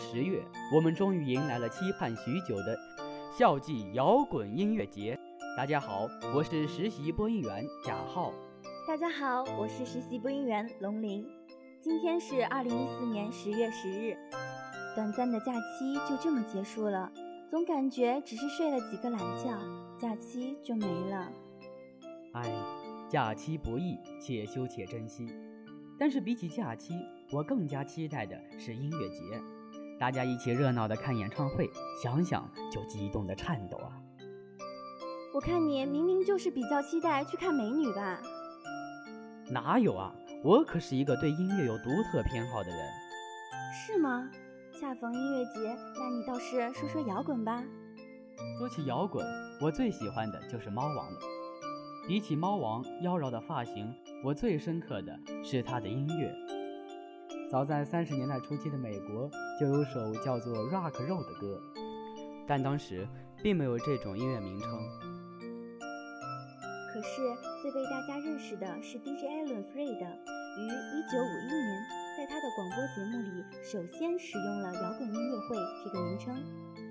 十月，我们终于迎来了期盼许久的校际摇滚音乐节。大家好，我是实习播音员贾浩。大家好，我是实习播音员龙玲。今天是二零一四年十月十日，短暂的假期就这么结束了，总感觉只是睡了几个懒觉，假期就没了。哎，假期不易，且修且珍惜。但是比起假期，我更加期待的是音乐节，大家一起热闹的看演唱会，想想就激动的颤抖啊！我看你明明就是比较期待去看美女吧？哪有啊，我可是一个对音乐有独特偏好的人。是吗？恰逢音乐节，那你倒是说说摇滚吧。说起摇滚，我最喜欢的就是猫王了。比起猫王妖娆的发型，我最深刻的是他的音乐。早在三十年代初期的美国，就有首叫做《Rock Roll》的歌，但当时并没有这种音乐名称。可是最被大家认识的是 DJ Alan Freed，于一九五一年在他的广播节目里首先使用了“摇滚音乐会”这个名称。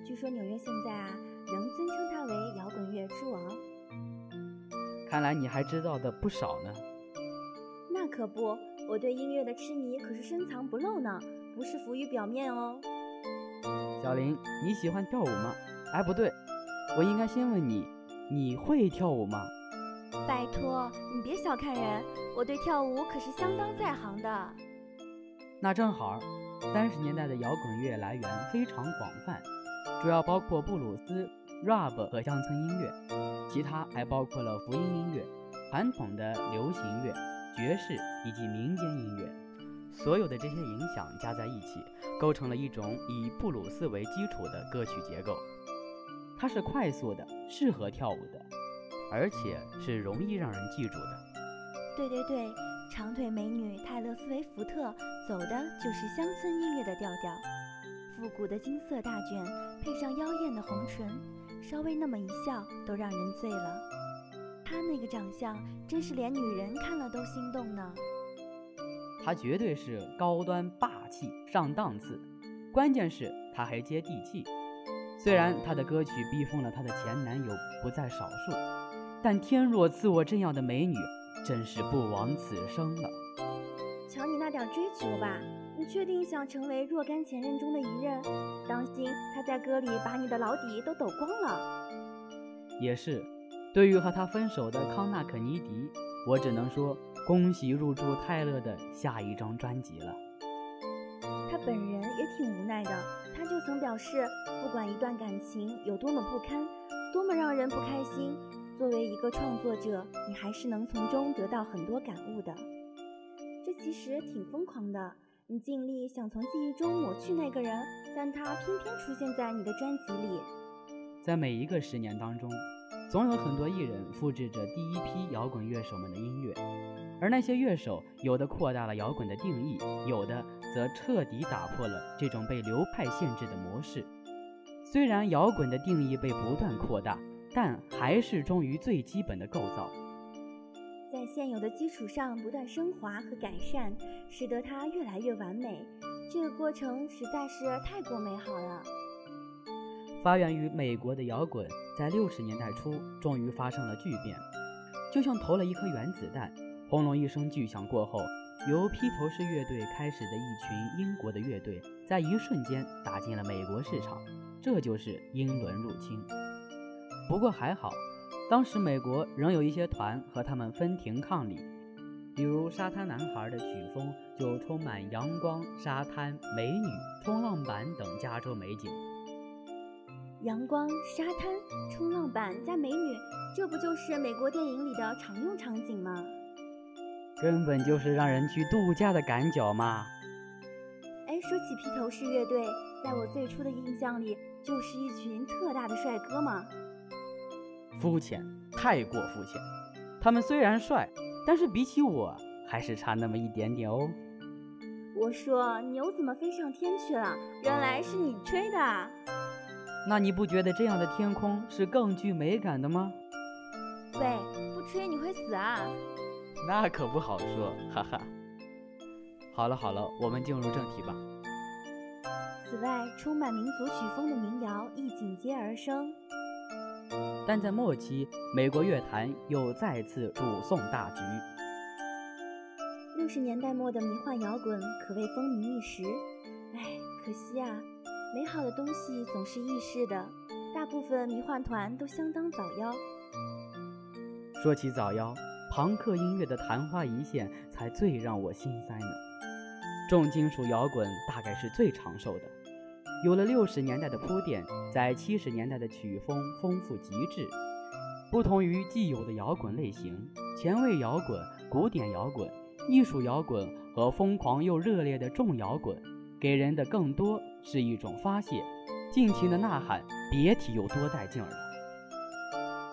据说纽约现在啊仍尊称他为“摇滚乐之王”。看来你还知道的不少呢。那可不。我对音乐的痴迷可是深藏不露呢，不是浮于表面哦。小林，你喜欢跳舞吗？哎，不对，我应该先问你，你会跳舞吗？拜托，你别小看人，我对跳舞可是相当在行的。那正好，三十年代的摇滚乐来源非常广泛，主要包括布鲁斯、rap 和乡村音乐，其他还包括了福音音乐、传统的流行乐。爵士以及民间音乐，所有的这些影响加在一起，构成了一种以布鲁斯为基础的歌曲结构。它是快速的，适合跳舞的，而且是容易让人记住的。对对对，长腿美女泰勒·斯威夫特走的就是乡村音乐的调调。复古的金色大卷配上妖艳的红唇，稍微那么一笑都让人醉了。他那个长相，真是连女人看了都心动呢。他绝对是高端霸气上档次，关键是他还接地气。虽然他的歌曲逼疯了他的前男友不在少数，但天若赐我这样的美女，真是不枉此生了。瞧你那点追求吧，你确定想成为若干前任中的一任？当心他在歌里把你的老底都抖光了。也是。对于和他分手的康纳·肯尼迪，我只能说恭喜入驻泰勒的下一张专辑了。他本人也挺无奈的，他就曾表示，不管一段感情有多么不堪，多么让人不开心，作为一个创作者，你还是能从中得到很多感悟的。这其实挺疯狂的，你尽力想从记忆中抹去那个人，但他偏偏出现在你的专辑里。在每一个十年当中。总有很多艺人复制着第一批摇滚乐手们的音乐，而那些乐手有的扩大了摇滚的定义，有的则彻底打破了这种被流派限制的模式。虽然摇滚的定义被不断扩大，但还是忠于最基本的构造，在现有的基础上不断升华和改善，使得它越来越完美。这个过程实在是太过美好了。发源于美国的摇滚，在六十年代初终于发生了巨变，就像投了一颗原子弹，轰隆一声巨响过后，由披头士乐队开始的一群英国的乐队，在一瞬间打进了美国市场，这就是英伦入侵。不过还好，当时美国仍有一些团和他们分庭抗礼，比如沙滩男孩的曲风就充满阳光、沙滩、美女、冲浪板等加州美景。阳光、沙滩、冲浪板加美女，这不就是美国电影里的常用场景吗？根本就是让人去度假的赶脚嘛！哎，说起披头士乐队，在我最初的印象里，就是一群特大的帅哥嘛。肤浅，太过肤浅。他们虽然帅，但是比起我，还是差那么一点点哦。我说牛怎么飞上天去了？原来是你吹的。那你不觉得这样的天空是更具美感的吗？喂，不吹你会死啊！那可不好说，哈哈。好了好了，我们进入正题吧。此外，充满民族曲风的民谣亦紧接而生。但在末期，美国乐坛又再次主送大局。六十年代末的迷幻摇滚可谓风靡一时，唉，可惜啊，美好的东西总是易逝的，大部分迷幻团都相当早夭。说起早夭，朋克音乐的昙花一现才最让我心塞呢。重金属摇滚大概是最长寿的，有了六十年代的铺垫，在七十年代的曲风丰富极致。不同于既有的摇滚类型，前卫摇滚、古典摇滚、艺术摇滚和疯狂又热烈的重摇滚，给人的更多是一种发泄，尽情的呐喊，别提有多带劲儿了。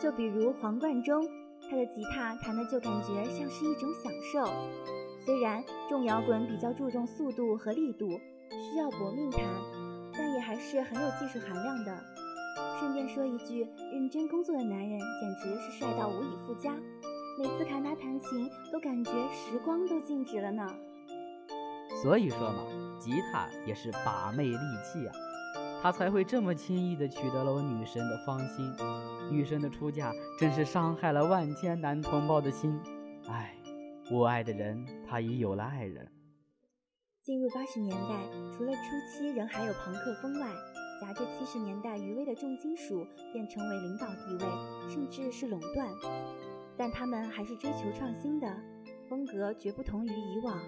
就比如黄贯中。他的吉他弹的就感觉像是一种享受，虽然重摇滚比较注重速度和力度，需要搏命弹，但也还是很有技术含量的。顺便说一句，认真工作的男人简直是帅到无以复加，每次看他弹琴都感觉时光都静止了呢。所以说嘛，吉他也是把妹利器啊。他才会这么轻易地取得了我女神的芳心，女神的出嫁真是伤害了万千男同胞的心。唉，我爱的人他已有了爱人。进入八十年代，除了初期仍还有朋克风外，夹着七十年代余威的重金属便成为领导地位，甚至是垄断。但他们还是追求创新的，风格绝不同于以往，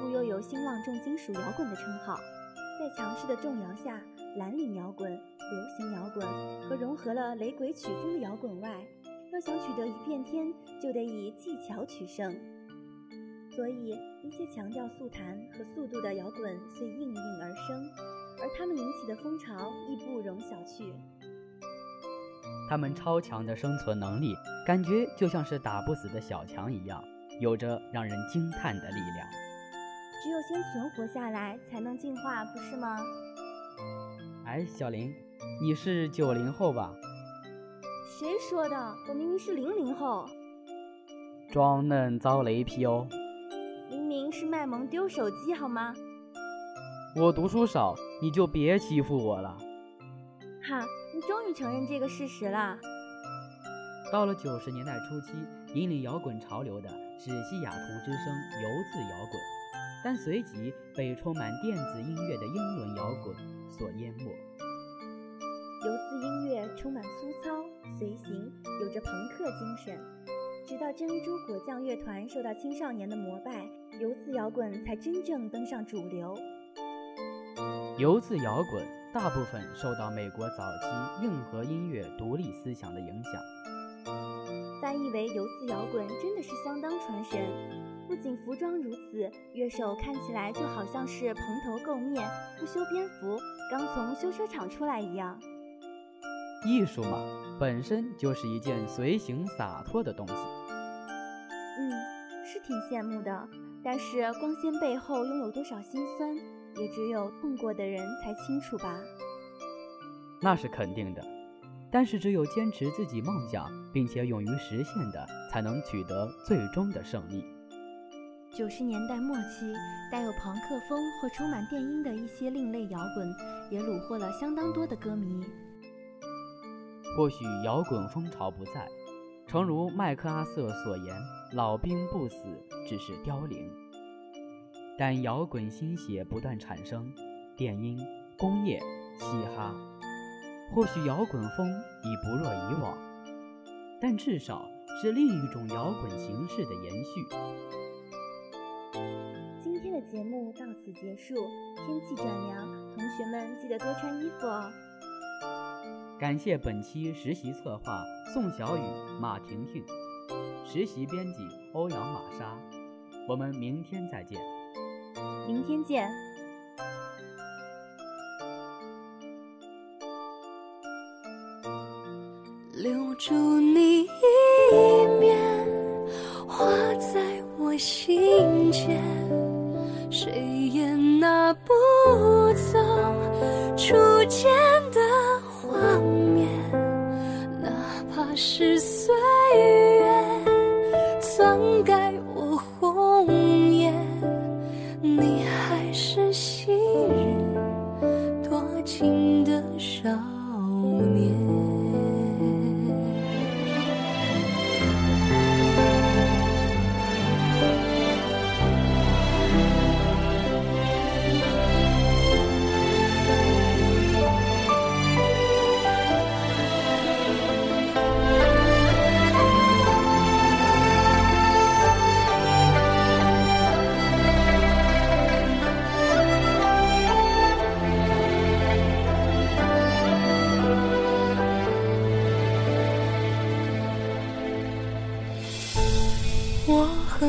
故又有新浪重金属摇滚的称号。在强势的重摇下。蓝领摇滚、流行摇滚和融合了雷鬼曲风的摇滚外，要想取得一片天，就得以技巧取胜。所以，一些强调速弹和速度的摇滚遂应运而生，而他们引起的风潮亦不容小觑。他们超强的生存能力，感觉就像是打不死的小强一样，有着让人惊叹的力量。只有先存活下来，才能进化，不是吗？哎，小林，你是九零后吧？谁说的？我明明是零零后。装嫩遭雷劈哦！明明是卖萌丢手机好吗？我读书少，你就别欺负我了。哈，你终于承认这个事实了。到了九十年代初期，引领摇滚潮流的是西雅图之声游自摇滚，但随即被充满电子音乐的英伦摇滚。所淹没。游自音乐充满粗糙、随行，有着朋克精神。直到珍珠果酱乐团受到青少年的膜拜，游自摇滚才真正登上主流。游自摇滚大部分受到美国早期硬核音乐独立思想的影响。翻译为游丝摇滚真的是相当传神。不仅服装如此，乐手看起来就好像是蓬头垢面、不修边幅。刚从修车厂出来一样，艺术嘛，本身就是一件随行洒脱的东西。嗯，是挺羡慕的，但是光鲜背后拥有多少辛酸，也只有痛过的人才清楚吧。那是肯定的，但是只有坚持自己梦想，并且勇于实现的，才能取得最终的胜利。九十年代末期，带有朋克风或充满电音的一些另类摇滚，也虏获了相当多的歌迷。或许摇滚风潮不在，诚如麦克阿瑟所言：“老兵不死，只是凋零。”但摇滚新血不断产生，电音、工业、嘻哈，或许摇滚风已不若以往，但至少是另一种摇滚形式的延续。今天的节目到此结束，天气转凉，同学们记得多穿衣服哦。感谢本期实习策划宋小雨、马婷婷，实习编辑欧阳玛莎。我们明天再见。明天见。留住你一面，画在我心间。谁也拿不走初见的画面，哪怕是岁月篡改我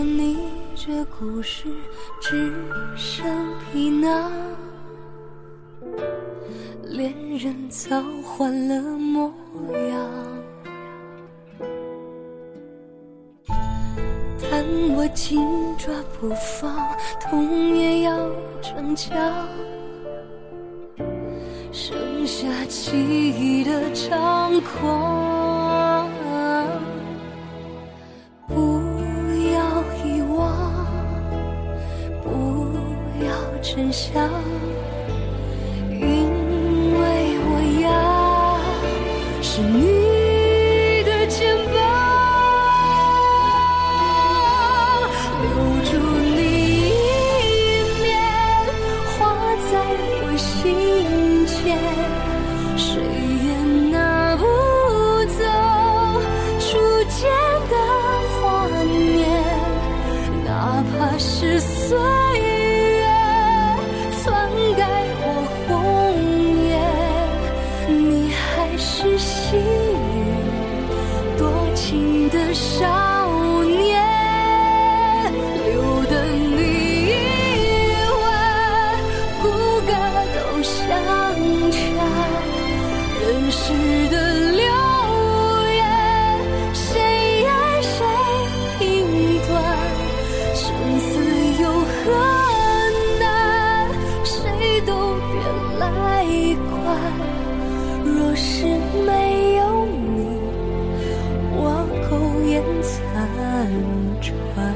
你这故事只剩皮囊恋人早换了模样。但我紧抓不放痛也要逞强剩下记忆的猖狂。真相因为我要是你。转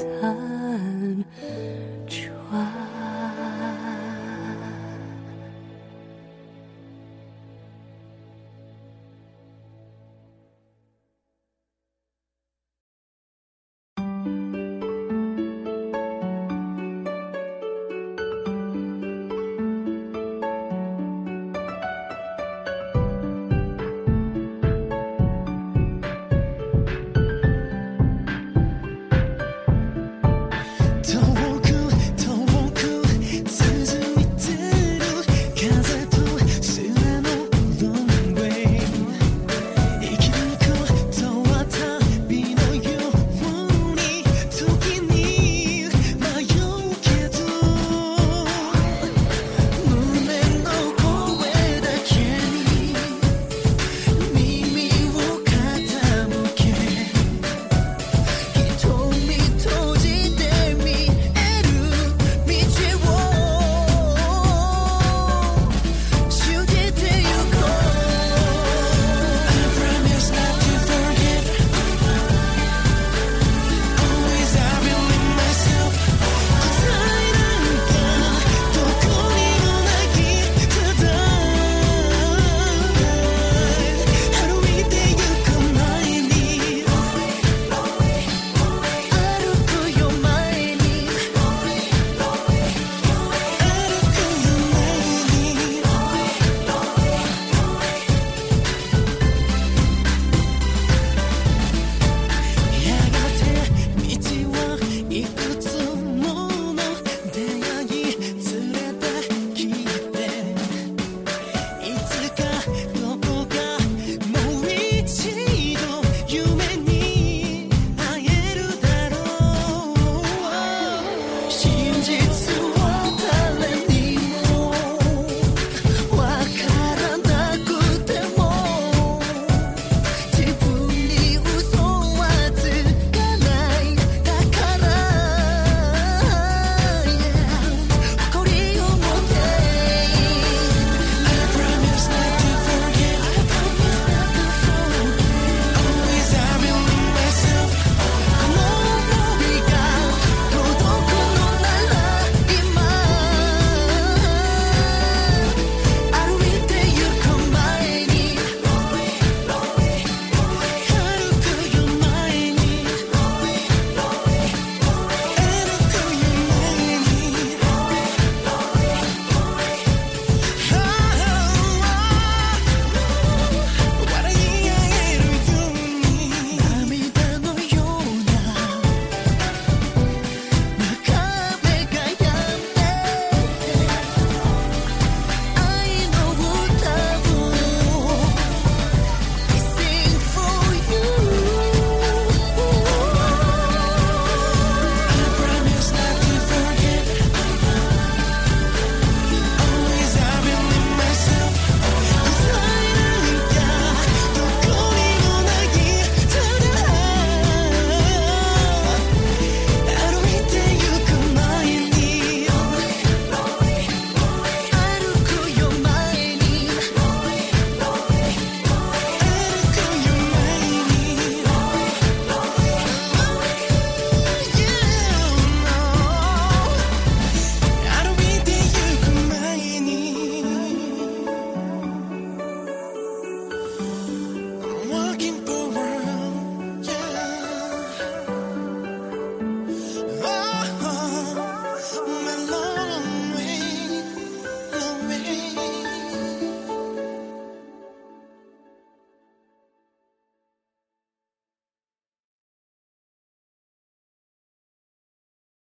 残喘